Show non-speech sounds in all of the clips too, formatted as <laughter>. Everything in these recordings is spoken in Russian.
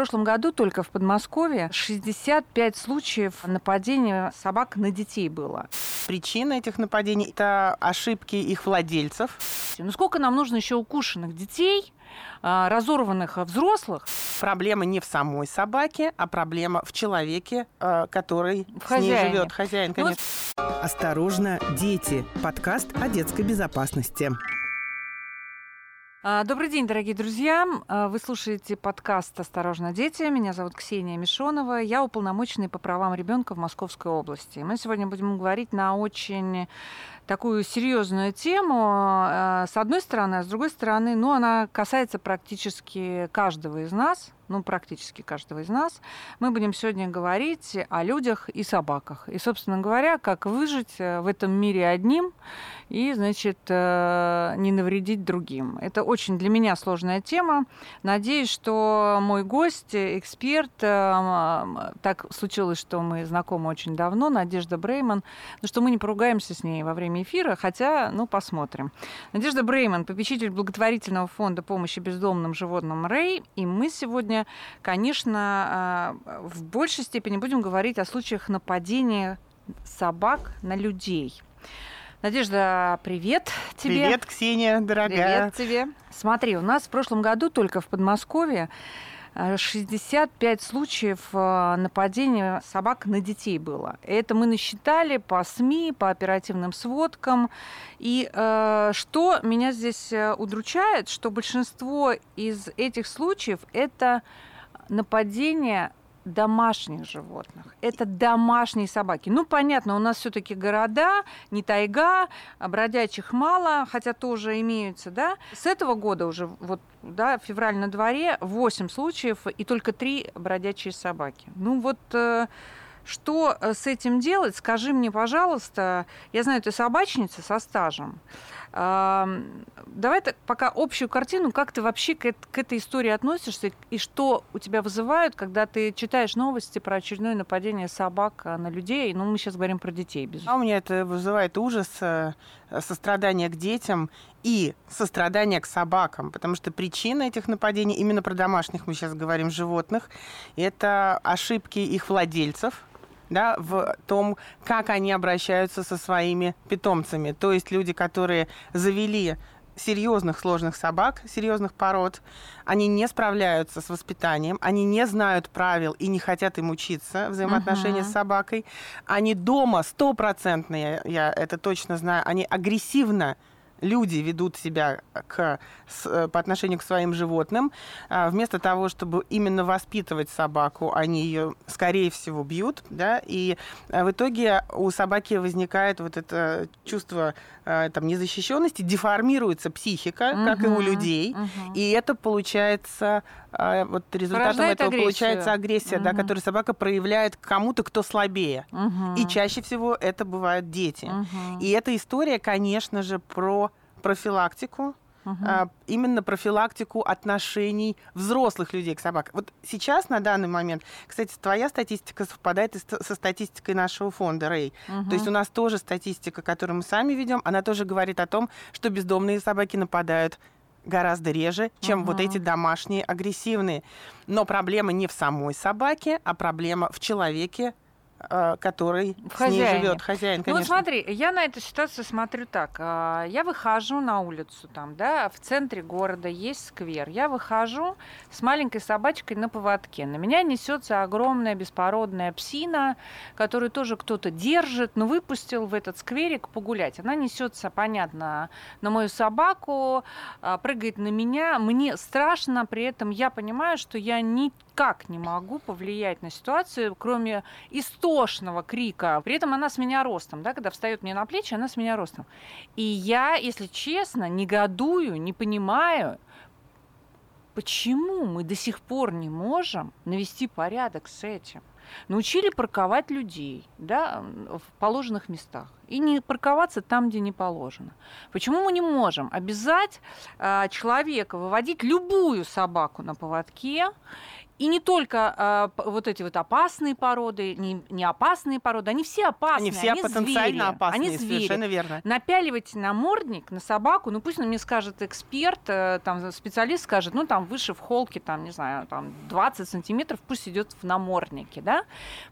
прошлом году только в Подмосковье 65 случаев нападения собак на детей было. Причина этих нападений – это ошибки их владельцев. Ну сколько нам нужно еще укушенных детей, а, разорванных взрослых? Проблема не в самой собаке, а проблема в человеке, а, который В с хозяине. ней живет. Хозяин, Ну, конечно. Осторожно, дети. Подкаст о детской безопасности. А, Добрый день, дорогие друзья. А, Вы слушаете подкаст «Осторожно, дети». Меня зовут Ксения Мишонова. Я уполномоченный по правам ребенка в Московской области. Мы сегодня будем говорить на очень такую серьезную тему. а, С одной стороны, а с другой стороны, ну, она касается практически каждого из нас. Ну, практически каждого из нас. Мы будем сегодня говорить о людях и собаках. И, собственно говоря, как выжить э, в этом мире одним и, значит, э, не навредить другим. Это очень для меня сложная тема. Надеюсь, что мой гость, э, эксперт, так случилось, что мы знакомы очень давно, Надежда Брейман, но что мы не поругаемся с ней во время эфира, хотя, ну, посмотрим. Надежда Брейман, попечитель благотворительного фонда помощи бездомным животным Рэй, и мы сегодня, конечно, э, в большей степени будем говорить о случаях нападения собак на людей. Надежда, привет тебе. Привет, Ксения, дорогая. Привет тебе. Смотри, у нас в прошлом году только в Подмосковье 65 случаев э, нападения собак на детей было. Это мы насчитали по СМИ, по оперативным сводкам. И э, что меня здесь э, удручает, что большинство из этих случаев это нападение домашних животных. Это домашние собаки. Ну, понятно, у нас все-таки города, не тайга, а бродячих мало, хотя тоже имеются, да. С этого года уже, вот, да, февраль на дворе, 8 случаев и только 3 бродячие собаки. Ну, вот... э, что э, с этим делать? Скажи мне, пожалуйста. Я знаю, ты собачница со стажем. Давай так пока общую картину, как ты вообще к, к этой истории относишься и что у тебя вызывают, когда ты читаешь новости про очередное нападение собак а, на людей. Ну, мы сейчас говорим про детей, А безусловно. у меня это вызывает ужас, э, сострадание к детям и сострадание к собакам, потому что причина этих нападений, именно про домашних мы сейчас говорим, животных, это ошибки их владельцев, да, в том, как они обращаются со своими питомцами. То есть люди, которые завели серьезных сложных собак, серьезных пород, они не справляются с воспитанием, они не знают правил и не хотят им учиться взаимоотношения Мгм. с собакой. Они дома стопроцентные, я это точно знаю, они агрессивно люди ведут себя к, с- э, по отношению к своим животным. А, Вместо того, чтобы именно воспитывать собаку, они ее, скорее всего, бьют. Да? И э, в итоге у собаки возникает вот это чувство э, там, незащищенности, деформируется психика, как и у людей. мгм. И это получается, вот результатом Порождает этого агрессию. получается агрессия, да, Мгм. которую собака проявляет к кому-то, кто слабее. Мгм. И чаще всего это бывают дети. Мгм. И эта история, конечно же, про профилактику, а, именно профилактику отношений взрослых людей к собакам. Вот сейчас, на данный момент, кстати, твоя статистика совпадает со статистикой нашего фонда Рэй. То есть у нас тоже статистика, которую мы сами ведем, она тоже говорит о том, что бездомные собаки нападают гораздо реже, чем вот Мгм. эти домашние агрессивные. Но проблема не в самой собаке, а проблема в человеке, который В с ней живет. Хозяин, Ну конечно. вот смотри, я на эту ситуацию смотрю так. а, Я выхожу на улицу, там, да, в центре города есть сквер. Я выхожу с маленькой собачкой на поводке. На меня несется огромная беспородная псина, которую тоже кто-то держит, но выпустил в этот скверик погулять. Она несется, понятно, на мою собаку, а, прыгает на меня. Мне страшно, при этом я понимаю, что я никак не могу повлиять на ситуацию, кроме истошного крика. При этом она с меня ростом, да, когда встает мне на плечи, она с меня ростом. И я, если честно, негодую, не понимаю, почему мы до сих пор не можем навести порядок с этим. Научили парковать людей да, в положенных местах и не парковаться там, где не положено. Почему мы не можем обязать а, человека выводить любую собаку на поводке И не только э, вот эти вот опасные породы, не, не опасные породы, они все опасные. Они все они потенциально звери, опасные, они звери. совершенно верно. Напяливать намордник на собаку, ну пусть мне скажет эксперт, э, там специалист скажет, ну там выше в холке, там, не знаю, там 20 сантиметров, пусть идет в наморднике, да,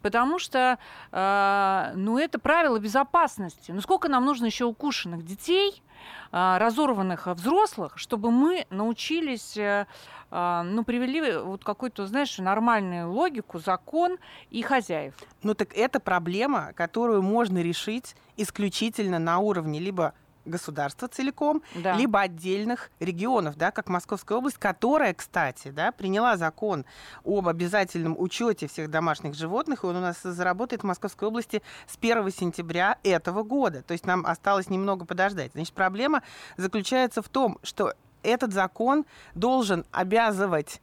потому что, э, ну это правило безопасности. Ну сколько нам нужно еще укушенных детей, разорванных взрослых, чтобы мы научились э, а, ну, привели вот какую-то, знаешь, нормальную логику, закон и хозяев. Ну так это проблема, которую можно решить исключительно на уровне либо государства целиком, да. либо отдельных регионов, да, как Московская область, которая, кстати, да, приняла закон об обязательном учете всех домашних животных, и он у нас заработает в Московской области с 1 сентября этого года. То есть нам осталось немного подождать. Значит, проблема заключается в том, что этот закон должен обязывать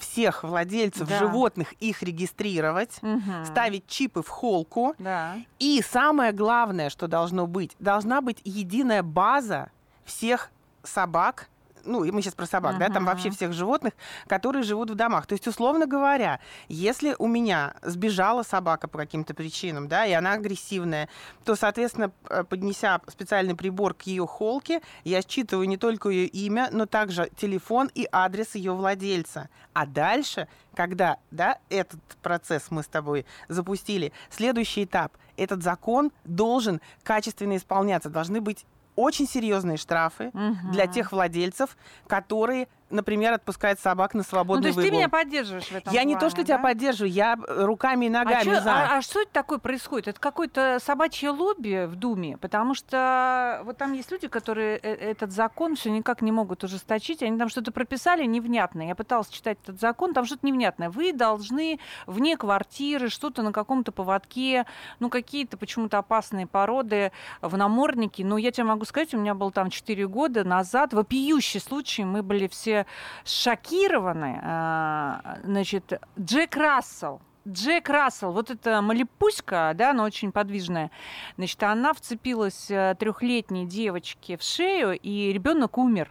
всех владельцев да. животных их регистрировать, угу. ставить чипы в холку. Да. И самое главное, что должно быть, должна быть единая база всех собак, ну, и мы сейчас про собак, uh-huh. да, там вообще всех животных, которые живут в домах. То есть, условно говоря, если у меня сбежала собака по каким-то причинам, да, и она агрессивная, то, соответственно, поднеся специальный прибор к ее холке, я считываю не только ее имя, но также телефон и адрес ее владельца. А дальше, когда, да, этот процесс мы с тобой запустили, следующий этап, этот закон должен качественно исполняться, должны быть очень серьезные штрафы угу. для тех владельцев, которые например, отпускает собак на свободный ну, то есть выгул. ты меня поддерживаешь в этом Я плане, не то, что да? тебя поддерживаю, я руками и ногами а за. А, а что это такое происходит? Это какое-то собачье лобби в Думе? Потому что вот там есть люди, которые э, этот закон все никак не могут ужесточить. Они там что-то прописали невнятное. Я пыталась читать этот закон, там что-то невнятное. Вы должны вне квартиры, что-то на каком-то поводке, ну, какие-то почему-то опасные породы в наморднике. Но я тебе могу сказать, у меня был там 4 года назад вопиющий случай. Мы были все шокированы. А, значит, Джек Рассел, Джек Рассел, вот эта малипуська, да, она очень подвижная, значит, она вцепилась э, трехлетней девочке в шею, и ребенок умер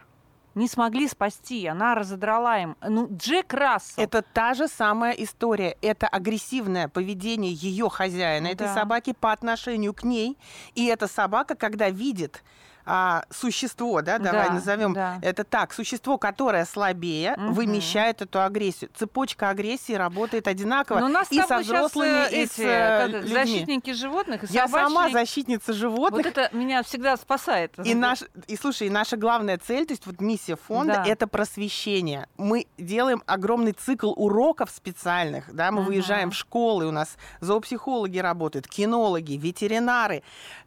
не смогли спасти, она разодрала им. Ну, Джек Рассел. Это та же самая история. Это агрессивное поведение ее хозяина, да. этой собаки по отношению к ней. И эта собака, когда видит а, существо, да, давай да, назовем да. это так, существо, которое слабее, угу. вымещает эту агрессию. Цепочка агрессии работает одинаково Но у нас и со взрослыми, и с э, людьми. защитники животных, и Я сама защитница животных. Вот это меня всегда спасает. И, наш, и слушай, наша главная цель, то есть вот миссия фонда, да. это просвещение. Мы делаем огромный цикл уроков специальных, да, мы угу. выезжаем в школы, у нас зоопсихологи работают, кинологи, ветеринары,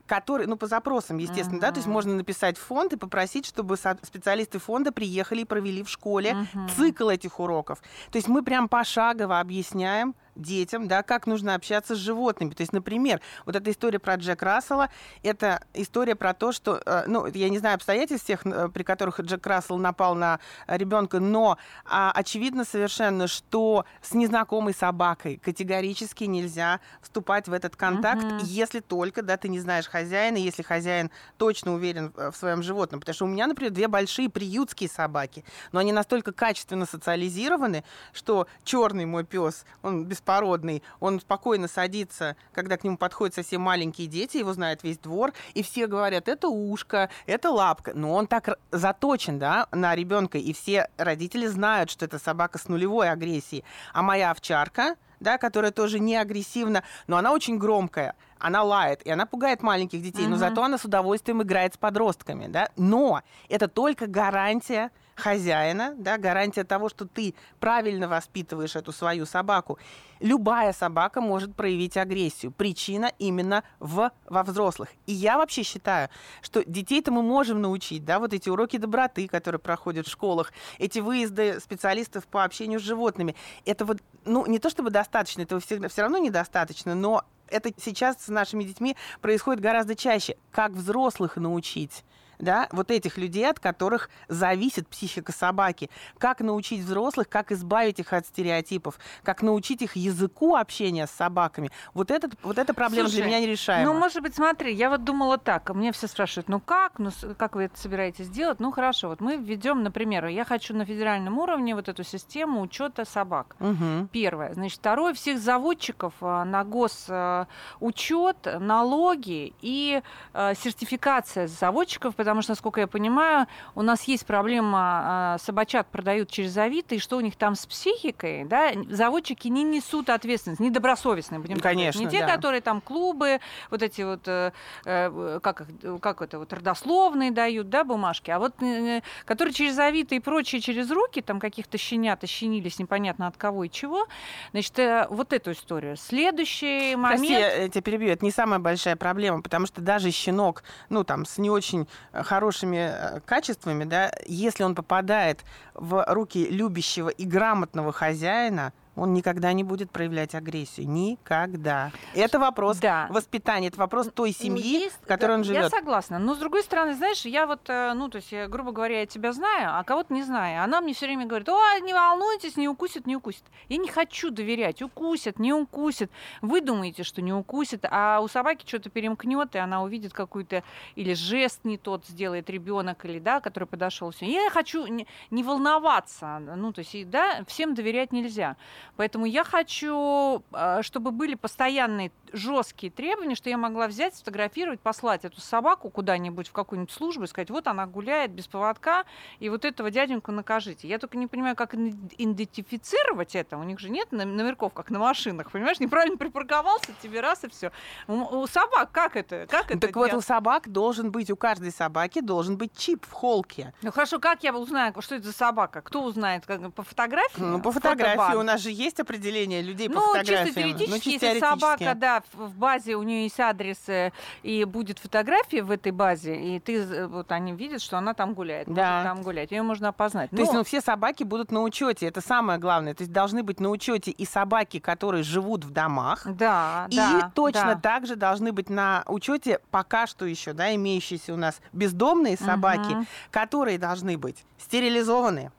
которые, ну, по запросам, естественно, uh-huh. да, то есть можно написать в фонд и попросить, чтобы специалисты фонда приехали и провели в школе uh-huh. цикл этих уроков. То есть мы прям пошагово объясняем, детям, да, как нужно общаться с животными. То есть, например, вот эта история про Джек Рассела, это история про то, что, э, ну, я не знаю обстоятельств тех, э, при которых Джек Рассел напал на ребенка, но а, очевидно совершенно, что с незнакомой собакой категорически нельзя вступать в этот контакт, uh-huh. если только, да, ты не знаешь хозяина, если хозяин точно уверен в своем животном. Потому что у меня, например, две большие приютские собаки, но они настолько качественно социализированы, что черный мой пес, он без беспородный, он спокойно садится, когда к нему подходят совсем маленькие дети, его знает весь двор, и все говорят, это ушко, это лапка. Но он так заточен, да, на ребенка, и все родители знают, что это собака с нулевой агрессией. А моя овчарка, да, которая тоже не агрессивна, но она очень громкая, она лает, и она пугает маленьких детей, uh-huh. но зато она с удовольствием играет с подростками, да. Но это только гарантия хозяина, да, гарантия того, что ты правильно воспитываешь эту свою собаку. Любая собака может проявить агрессию. Причина именно в, во взрослых. И я вообще считаю, что детей-то мы можем научить, да, вот эти уроки доброты, которые проходят в школах, эти выезды специалистов по общению с животными. Это вот, ну, не то чтобы достаточно, этого всегда, все равно недостаточно, но это сейчас с нашими детьми происходит гораздо чаще. Как взрослых научить? Да, вот этих людей, от которых зависит психика собаки. Как научить взрослых, как избавить их от стереотипов, как научить их языку общения с собаками. Вот, этот, вот эта проблема Слушай, для меня нерешаема. Ну, может быть, смотри, я вот думала так, мне все спрашивают, ну как, ну как вы это собираетесь делать? Ну хорошо, вот мы введем, например, я хочу на федеральном уровне вот эту систему учета собак. Угу. Первое. Значит, второе, всех заводчиков а, на госучет, налоги и а, сертификация заводчиков, потому что, насколько я понимаю, у нас есть проблема, а, собачат продают через Авито, и что у них там с психикой, да, заводчики не несут ответственность, недобросовестные, будем Конечно, говорить. Не те, да. которые там клубы, вот эти вот, э, э, как, как это, вот родословные дают, да, бумажки, а вот э, которые через Авито и прочие через руки, там каких-то щенят ощенились непонятно от кого и чего, значит, вот эту историю. Следующий момент... Прости, я тебя перебью, это не самая большая проблема, потому что даже щенок, ну, там, с не очень хорошими э, качествами, да, если он попадает в руки любящего и грамотного хозяина, он никогда не будет проявлять агрессию. Никогда. Это вопрос Да. воспитания, это вопрос той Ну, семьи, есть, в которой да, он Я живет. согласна. Но с другой стороны, знаешь, я вот, э, ну, то есть, я, грубо говоря, я тебя знаю, а кого-то не знаю. Она мне все время говорит: о, не волнуйтесь, не укусит, не укусит. Я не хочу доверять. Укусит, не укусит. Вы думаете, что не укусит, а у собаки что-то перемкнет, и она увидит какую-то или жест не тот сделает ребенок, или да, который подошел. Все. Я хочу не, не волноваться. Ну, то есть, да, всем доверять нельзя. Поэтому я хочу, э, чтобы были постоянные жесткие требования, что я могла взять, сфотографировать, послать эту собаку куда-нибудь в какую-нибудь службу и сказать, вот она гуляет без поводка, и вот этого дяденьку накажите. Я только не понимаю, как идентифицировать это. У них же нет номерков, как на машинах, понимаешь? Неправильно припарковался, тебе раз и все. У, собак как это? Как это Так вот, у делать? собак должен быть, у каждой собаки должен быть чип в холке. Ну хорошо, как я узнаю, что это за собака? Кто узнает? Как, по фотографии? Ну, по фотографии Фотобанк? у нас же есть определение людей по Ну, фотографиям. чисто теоретически, Ну, чисто если собака, теоретически. да, в базе у нее есть адрес э, и будет фотография в этой базе, и ты э, вот они видят, что она там гуляет, может Да. там гулять, ее можно опознать. То есть, Но- ну, все собаки будут на учете. Это самое главное. То есть должны быть на учете и собаки, которые живут в домах. да, И да, точно да. так же должны быть на учете пока что еще, да, имеющиеся у нас бездомные собаки, Мгм. которые должны быть стерилизованы.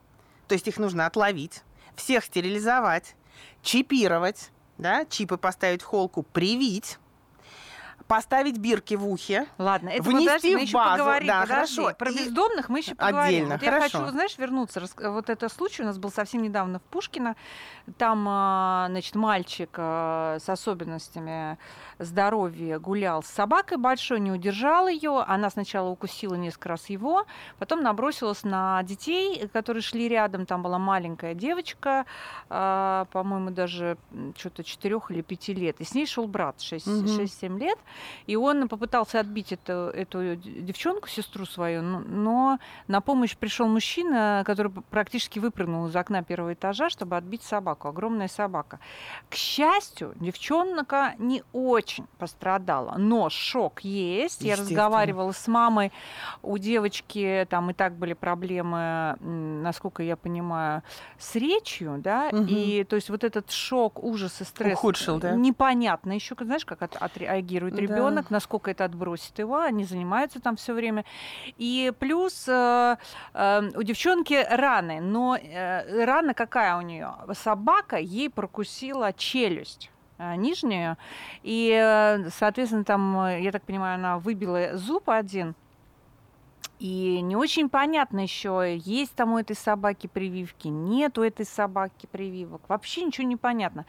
То есть их нужно отловить, всех стерилизовать, чипировать, да, чипы поставить в холку, привить, поставить бирки в ухе. Ладно, это Внести мы в еще базу, поговорим. да, подожди. хорошо. Про И бездомных мы еще поговорим. отдельно, Вот я хорошо. хочу, знаешь, вернуться. Вот это случай у нас был совсем недавно в Пушкино. Там, а, значит, мальчик а, с особенностями здоровья гулял с собакой большой, не удержал ее. Она сначала укусила несколько раз его, потом набросилась на детей, которые шли рядом. Там была маленькая девочка, а, по-моему, даже что-то 4 или 5 лет. И с ней шел брат 6, Мгм. 6-7 лет. И он попытался отбить эту, эту девчонку, сестру свою, но, на помощь пришел мужчина, который практически выпрыгнул из окна первого этажа, чтобы отбить собаку. Огромная собака. К счастью, девчонка не очень пострадала, но шок есть. Я разговаривала с мамой. У девочки там и так были проблемы, насколько я понимаю, с речью, да, Мгм. и то есть вот этот шок, ужас и стресс Ухудшил, да? непонятно еще, знаешь, как от- отреагирует Да. Ребенок, насколько это отбросит его, они занимаются там все время. И плюс э, э, у девчонки раны, но э, рана какая у нее? Собака ей прокусила челюсть э, нижнюю, и, э, соответственно, там, э, я так понимаю, она выбила зуб один, и не очень понятно еще, есть там у этой собаки прививки, нет у этой собаки прививок. Вообще ничего не понятно.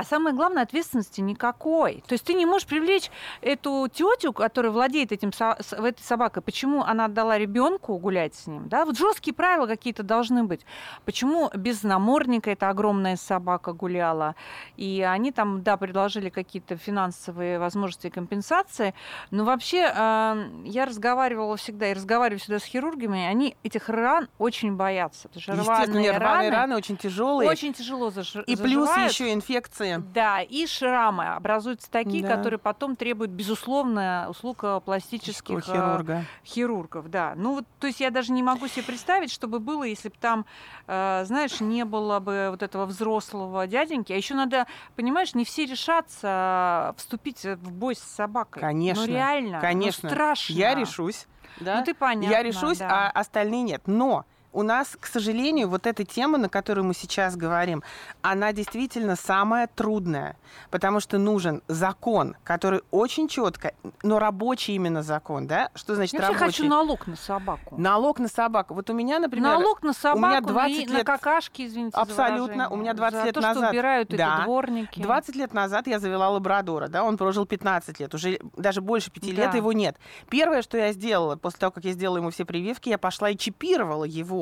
А самое главное, ответственности никакой. То есть ты не можешь привлечь эту тетю, которая владеет этим этой собакой. Почему она отдала ребенку гулять с ним? Да? Вот жесткие правила какие-то должны быть. Почему без намордника эта огромная собака гуляла? И они там, да, предложили какие-то финансовые возможности и компенсации. Но вообще я разговаривала всегда и разговариваю всегда с хирургами, они этих ран очень боятся. Потому что Естественно, рваные рваные раны, раны очень тяжелые. очень тяжело заж... И плюс заживают. еще инфекции Травмы. Да, и шрамы образуются такие, Да. которые потом требуют, безусловно, услуг э, пластических э, хирурга. хирургов, да. Ну вот, то есть я даже не могу себе представить, что бы было, если бы там, э, знаешь, не было бы вот этого взрослого дяденьки. А еще надо, понимаешь, не все решатся вступить в бой с собакой. Конечно, Ну реально. конечно. Ну, страшно. Я решусь. Да? Ну ты понятно. Я решусь, да. а остальные нет. Но у нас, к сожалению, вот эта тема, на которую мы сейчас говорим, она действительно самая трудная, потому что нужен закон, который очень четко, но рабочий именно закон, да? Что значит Я рабочий? хочу налог на собаку. Налог на собаку. Вот у меня, например, налог на собаку меня и 20 на лет- какашки, извините Абсолютно. У меня 20 За лет то, что назад- убирают Да. эти дворники. 20 лет назад я завела лабрадора, да, он прожил 15 лет, уже даже больше 5 лет Да. его нет. Первое, что я сделала, после того, как я сделала ему все прививки, я пошла и чипировала его,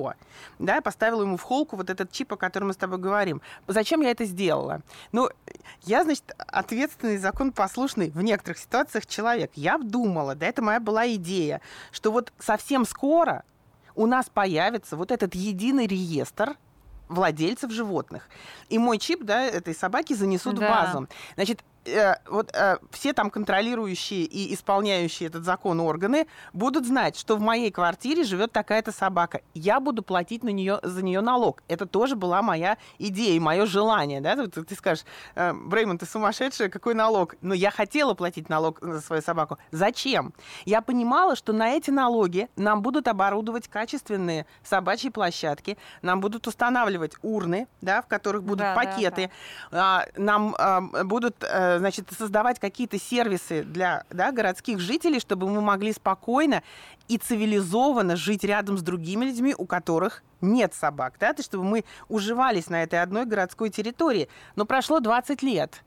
да, поставила ему в холку вот этот чип, о котором мы с тобой говорим. Зачем я это сделала? Ну, я, значит, ответственный, законопослушный в некоторых ситуациях человек. Я думала, да, это моя была идея, что вот совсем скоро у нас появится вот этот единый реестр владельцев животных. И мой чип, да, этой собаки занесут Да. в базу. Значит, э, вот э, все там контролирующие и исполняющие этот закон органы будут знать, что в моей квартире живет такая-то собака. Я буду платить на нее, за нее налог. Это тоже была моя идея и мое желание. Да? Вот ты скажешь, э, Бреймон, ты сумасшедшая, какой налог? Но я хотела платить налог за свою собаку. Зачем? Я понимала, что на эти налоги нам будут оборудовать качественные собачьи площадки, нам будут устанавливать урны, да, в которых будут Да, да, пакеты, а, нам а, будут э, значит, создавать какие-то сервисы для да, городских жителей, чтобы мы могли спокойно и цивилизованно жить рядом с другими людьми, у которых нет собак, да, то, чтобы мы уживались на этой одной городской территории. Но прошло 20 лет.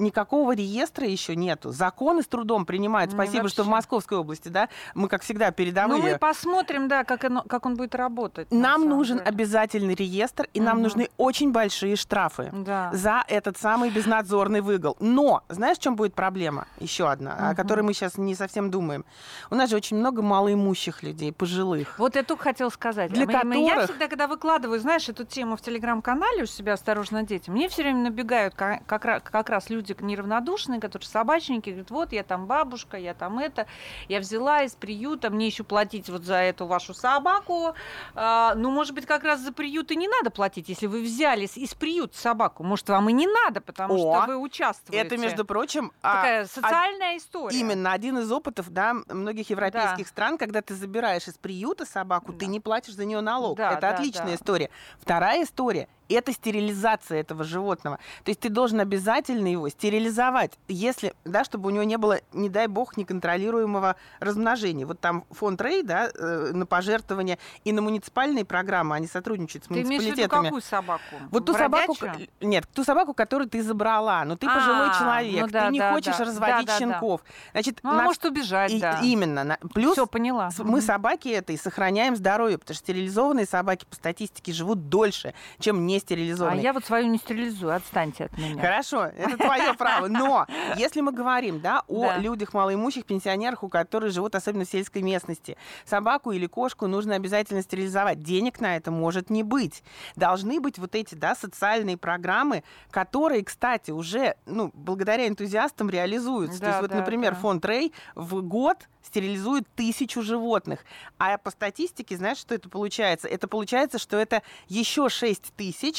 Никакого реестра еще нету. Законы с трудом принимают. Ну, Спасибо, что в. Московской области, да, мы, как всегда, Ну, передовые. мы посмотрим, да, как, оно- как он будет работать. на Нам нужен деле. обязательный реестр, и нам Мгм. нужны очень большие штрафы Да. за этот самый безнадзорный выгул. Но, знаешь, в чем будет проблема? Еще одна, о Мгм. которой мы сейчас не совсем думаем. У нас же очень много малоимущих людей, пожилых. Вот я только хотела сказать. Для Мы- мы- Я которых- всегда, когда выкладываю, знаешь, эту тему в телеграм-канале у себя «Осторожно, дети», мне все время набегают ка- как, ра- как раз люди неравнодушные, которые собачники, говорят, вот я там бабушка, я там это, я взяла из приюта, мне еще платить вот за эту вашу собаку. А, ну, может быть, как раз за приют и не надо платить, если вы взяли из приюта собаку. Может, вам и не надо, потому О, что вы участвуете. Это, между прочим, а, Такая социальная история. Именно один из опытов да, многих европейских Да. стран, когда ты забираешь из приюта собаку, ты Да. не платишь за нее налог. Да, это да, отличная да. история. Вторая история это стерилизация этого животного. То есть ты должен обязательно его стерилизовать, если, да, чтобы у него не было, не дай бог, неконтролируемого размножения. Вот там фонд Рей, да, э, на пожертвования и на муниципальные программы, они сотрудничают с Ты имеешь в виду муниципалитетами. какую собаку? Вот ту собаку, Бродячую? нет, ту собаку, которую ты забрала, но ты А, пожилой человек, ну да, ты не да, хочешь да. разводить Да, щенков. Значит, Ну, на- может убежать, и- да. именно. на- Плюс Все поняла. мы собаки этой сохраняем здоровье, потому что стерилизованные собаки по статистике живут дольше, чем не А стерилизованные. я вот свою не стерилизую, отстаньте от меня. Хорошо, это твое <laughs> право. Но если мы говорим да, о людях малоимущих, пенсионерах, у которых живут особенно в сельской местности, собаку или кошку нужно обязательно стерилизовать. Денег на это может не быть. Должны быть вот эти да, социальные программы, которые, кстати, уже ну, благодаря энтузиастам реализуются. То Да, есть вот, да, например, да. фонд Рей в год стерилизует тысячу животных. А по статистике, знаешь, что это получается? Это получается, что это еще 6 тысяч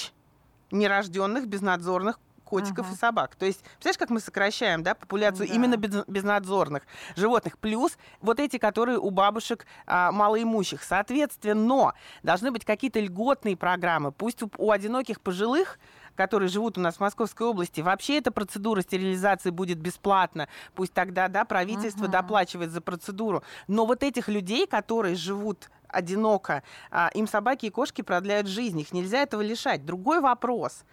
нерожденных безнадзорных котиков Мгм. и собак. То есть, представляешь, как мы сокращаем да, популяцию Да. именно без- безнадзорных животных, плюс вот эти, которые у бабушек а, малоимущих. Соответственно, должны быть какие-то льготные программы. Пусть у, у одиноких пожилых которые живут у нас в Московской области, вообще эта процедура стерилизации будет бесплатна. Пусть тогда, да, правительство Мгм. доплачивает за процедуру. Но вот этих людей, которые живут одиноко, а, им собаки и кошки продляют жизнь. Их нельзя этого лишать. Другой вопрос.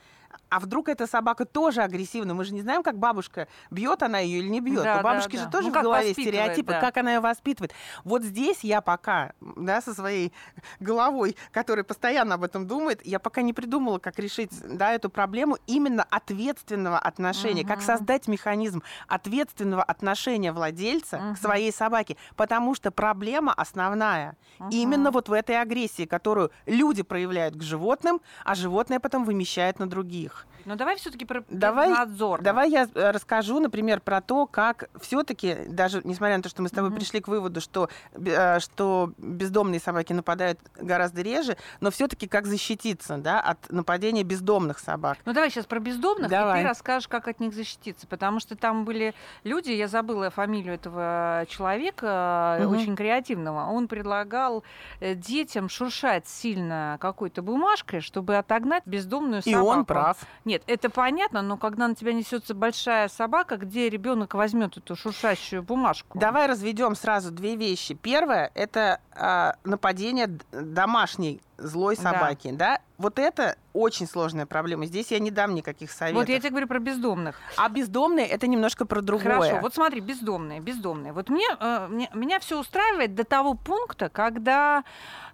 А вдруг эта собака тоже агрессивна? Мы же не знаем, как бабушка, бьет она ее или не бьет. Да, У бабушки да, же да. тоже Ну, в как голове стереотипы, да. как она ее воспитывает. Вот здесь я пока, да, со своей головой, которая постоянно об этом думает, я пока не придумала, как решить, да, эту проблему именно ответственного отношения, как Мгм. создать механизм ответственного отношения владельца Мгм. к своей собаке, потому что проблема основная Мгм. Именно вот в этой агрессии, которую люди проявляют к животным, а животное потом вымещает на других. Но давай все-таки про Давай- надзор. Давай я э, расскажу, например, про то, как все-таки, даже несмотря на то, что мы с тобой Мгм. пришли к выводу, что, э, что бездомные собаки нападают гораздо реже, но все-таки как защититься да, от нападения бездомных собак. Ну давай сейчас про бездомных, и Давай. ты расскажешь, как от них защититься. Потому что там были люди, я забыла фамилию этого человека, Мгм. очень креативного. Он предлагал детям шуршать сильно какой-то бумажкой, чтобы отогнать бездомную И собаку. он прав. Нет, это понятно, но когда на тебя несется большая собака, где ребенок возьмет эту шуршащую бумажку? Давай разведем сразу две вещи. Первое это а, нападение домашней злой Да. собаки. Да. Вот это очень сложная проблема. Здесь я не дам никаких советов. Вот я тебе говорю про бездомных. А бездомные это немножко про другое. Хорошо, вот смотри, бездомные, бездомные. Вот мне, э, мне- меня все устраивает до того пункта, когда,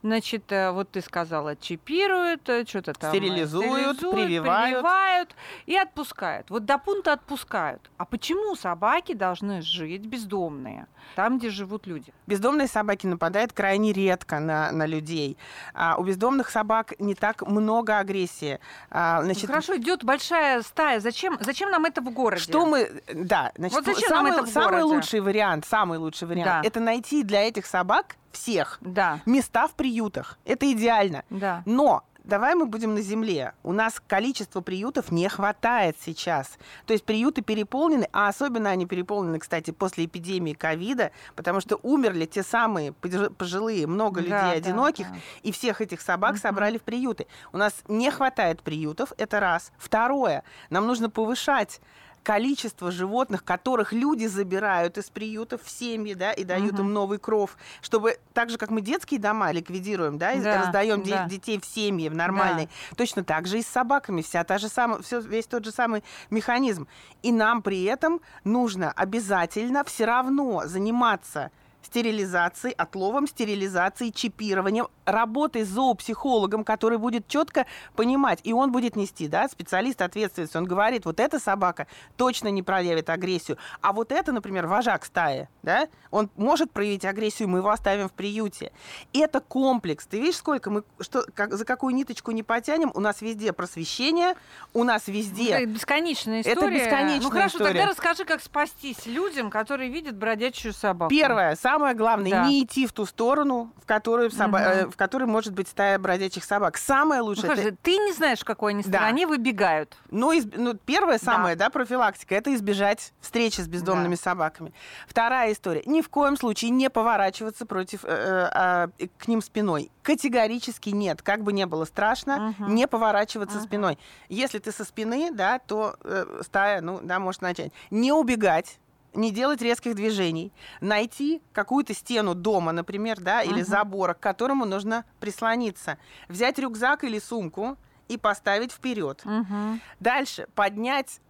значит, э, вот ты сказала, чипируют, что-то там... э, Стерилизуют, стерилизуют, прививают. прививают и отпускают. Вот до пункта отпускают. А почему собаки должны жить бездомные? Там, где живут люди. Бездомные собаки нападают крайне редко на, на людей. А, у бездомных собак не так много агрессии. А, Ну, значит, Хорошо, идет большая стая. Зачем, зачем нам это в городе? Что мы, да, значит, Вот зачем нам самый, это в самый городе? лучший вариант, самый лучший вариант, Да. это найти для этих собак всех Да, места в приютах. Это идеально. да. Но давай мы будем на земле. У нас количество приютов не хватает сейчас. То есть приюты переполнены, а особенно они переполнены, кстати, после эпидемии ковида, потому что умерли те самые пож- пожилые, много людей да, одиноких, да. и всех этих собак Мгм. собрали в приюты. У нас не хватает приютов, это раз. Второе, нам нужно повышать количество животных, которых люди забирают из приютов в семьи, да, и дают Мгм. им новый кров, чтобы так же, как мы детские дома ликвидируем, да, и Да, раздаем да. детей в семьи, в нормальные, точно так же и с собаками, вся та же самая, все, весь тот же самый механизм. И нам при этом нужно обязательно все равно заниматься стерилизацией, отловом, стерилизацией, чипированием, работой с зоопсихологом, который будет четко понимать, и он будет нести, да, специалист ответственности. Он говорит, вот эта собака точно не проявит агрессию, а вот это, например, вожак стаи, да, он может проявить агрессию, мы его оставим в приюте. Это комплекс. Ты видишь, сколько мы, что, как, за какую ниточку не потянем, у нас везде просвещение, у нас везде... Это бесконечная Это история. бесконечная Ну хорошо, история. тогда расскажи, как спастись людям, которые видят бродячую собаку. Первое, самое главное, Да. не идти в ту сторону, в которую, соба- Мгм. э, в которой может быть стая бродячих собак. Самое Ну, лучшее... это- хорошо, ты не знаешь, в какой они Да. стороне выбегают. Ну, из- ну, первое Да. самое, да. профилактика, это избежать встречи с бездомными собаками. Вторая история. Ни в коем случае не поворачиваться против, э, э, э, к ним спиной. Категорически нет. Как бы не было страшно, Мгм. не поворачиваться Мгм. спиной. Если ты со спины, да, то э, стая, ну, да, может начать. Не убегать, не делать резких движений, найти какую-то стену дома, например, да, или Мгм. забора, к которому нужно прислониться, взять рюкзак или сумку и поставить вперед. Мгм. Дальше поднять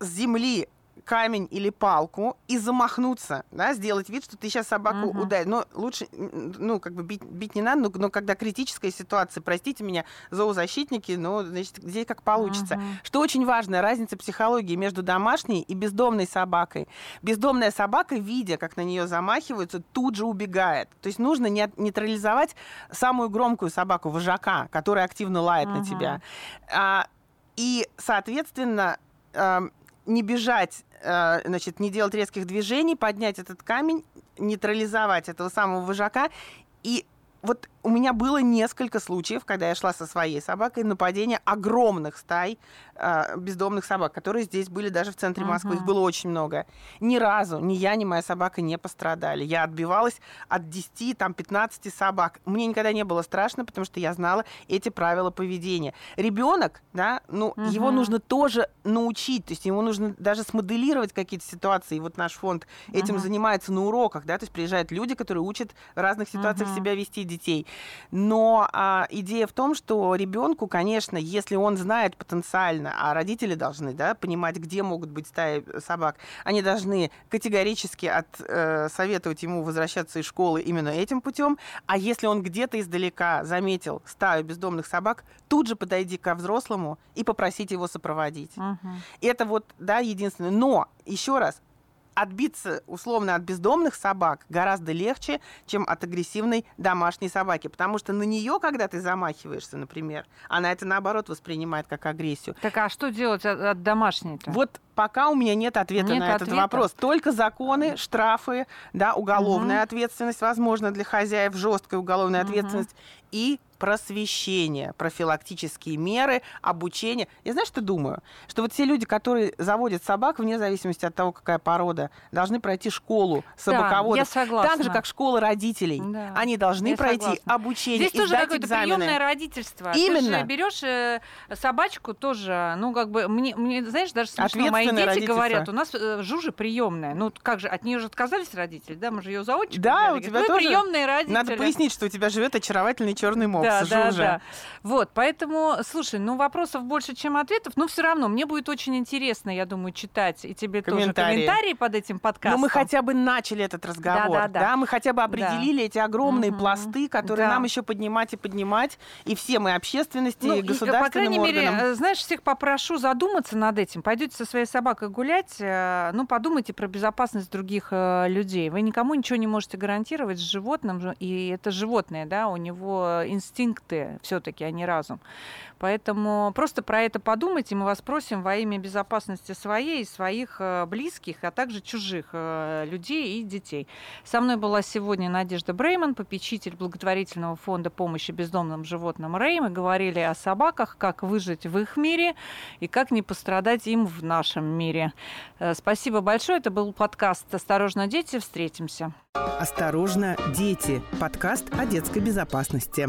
с земли камень или палку и замахнуться, да, сделать вид, что ты сейчас собаку Мгм. ударишь. Но лучше, ну, как бы бить, бить не надо, но, но когда критическая ситуация, простите меня, зоозащитники, но, значит, здесь как получится. Мгм. Что очень важно, разница психологии между домашней и бездомной собакой. Бездомная собака, видя, как на нее замахиваются, тут же убегает. То есть нужно не- нейтрализовать самую громкую собаку, вожака, которая активно лает на Мгм. тебя. А, и, соответственно, не бежать, значит, не делать резких движений, поднять этот камень, нейтрализовать этого самого вожака. И вот у меня было несколько случаев, когда я шла со своей собакой, нападение огромных стай э, бездомных собак, которые здесь были даже в центре Москвы. Их Мгм. было очень много. Ни разу ни я, ни моя собака не пострадали. Я отбивалась от 10, там, 15 собак. Мне никогда не было страшно, потому что я знала эти правила поведения. Ребенок, да, ну, его Мгм. нужно тоже научить, то есть ему нужно даже смоделировать какие-то ситуации. И вот наш фонд этим Мгм. занимается на уроках, да, то есть приезжают люди, которые учат в разных ситуациях Мгм. себя вести детей. Но а, идея в том, что ребенку, конечно, если он знает потенциально, а родители должны, да, понимать, где могут быть стаи собак, они должны категорически от, э, советовать ему возвращаться из школы именно этим путем. А если он где-то издалека заметил стаю бездомных собак, тут же подойди ко взрослому и попросить его сопроводить. Мгм. Это вот, да, единственное. Но, еще раз, отбиться условно от бездомных собак гораздо легче, чем от агрессивной домашней собаки. Потому что на нее, когда ты замахиваешься, например, она это наоборот воспринимает как агрессию. Так а что делать от, от домашней-то? Вот пока у меня нет ответа Нет на этот ответа? вопрос. Только законы, штрафы, да, уголовная ответственность, возможно, для хозяев, жесткая уголовная Мгм. ответственность и просвещение, профилактические меры, обучение. Я знаешь, что думаю? Что вот все люди, которые заводят собак, вне зависимости от того, какая порода, должны пройти школу собаководов. я согласна. Так же, как школа родителей. Да, Они должны я пройти согласна. обучение Здесь тоже какое-то экзамены. приемное родительство. Ты Именно. же берешь э, собачку тоже, ну как бы мне, мне знаешь, даже смешно. Мои дети говорят, у нас э, Жужа приемная. Ну как же, от нее же отказались родители, да? Мы же ее за отчим Да, взяли. у тебя Говорят, «Ну, тоже приемные родители. Надо пояснить, что у тебя живет очаровательный черный мопс, Да, да, Жужа. да. Вот, поэтому, слушай, ну вопросов больше, чем ответов, но все равно мне будет очень интересно, я думаю, читать и тебе тоже Комментарии. комментарии под этим подкастом. Но мы хотя бы начали этот разговор, Да, да, да. мы хотя бы определили эти огромные Мгм. пласты, которые Да. нам еще поднимать и поднимать, и все мы общественности, Ну, и и, государственным по крайней мере, органам. э, знаешь, всех попрошу задуматься над этим. Пойдете со своей собакой гулять, э, ну, подумайте про безопасность других э, людей. Вы никому ничего не можете гарантировать с животным, и это животное, да, у него инстинкты все-таки, а не разум. Поэтому просто про это подумайте, мы вас просим во имя безопасности своей своих э, близких, а также чужих э, людей и детей. Со мной была сегодня Надежда Брейман, попечитель благотворительного фонда помощи бездомным животным Рэй. Мы говорили о собаках, как выжить в их мире и как не пострадать им в нашем мире. Э, Спасибо большое. Это был подкаст «Осторожно, дети». Встретимся. Осторожно, дети. Подкаст о детской безопасности.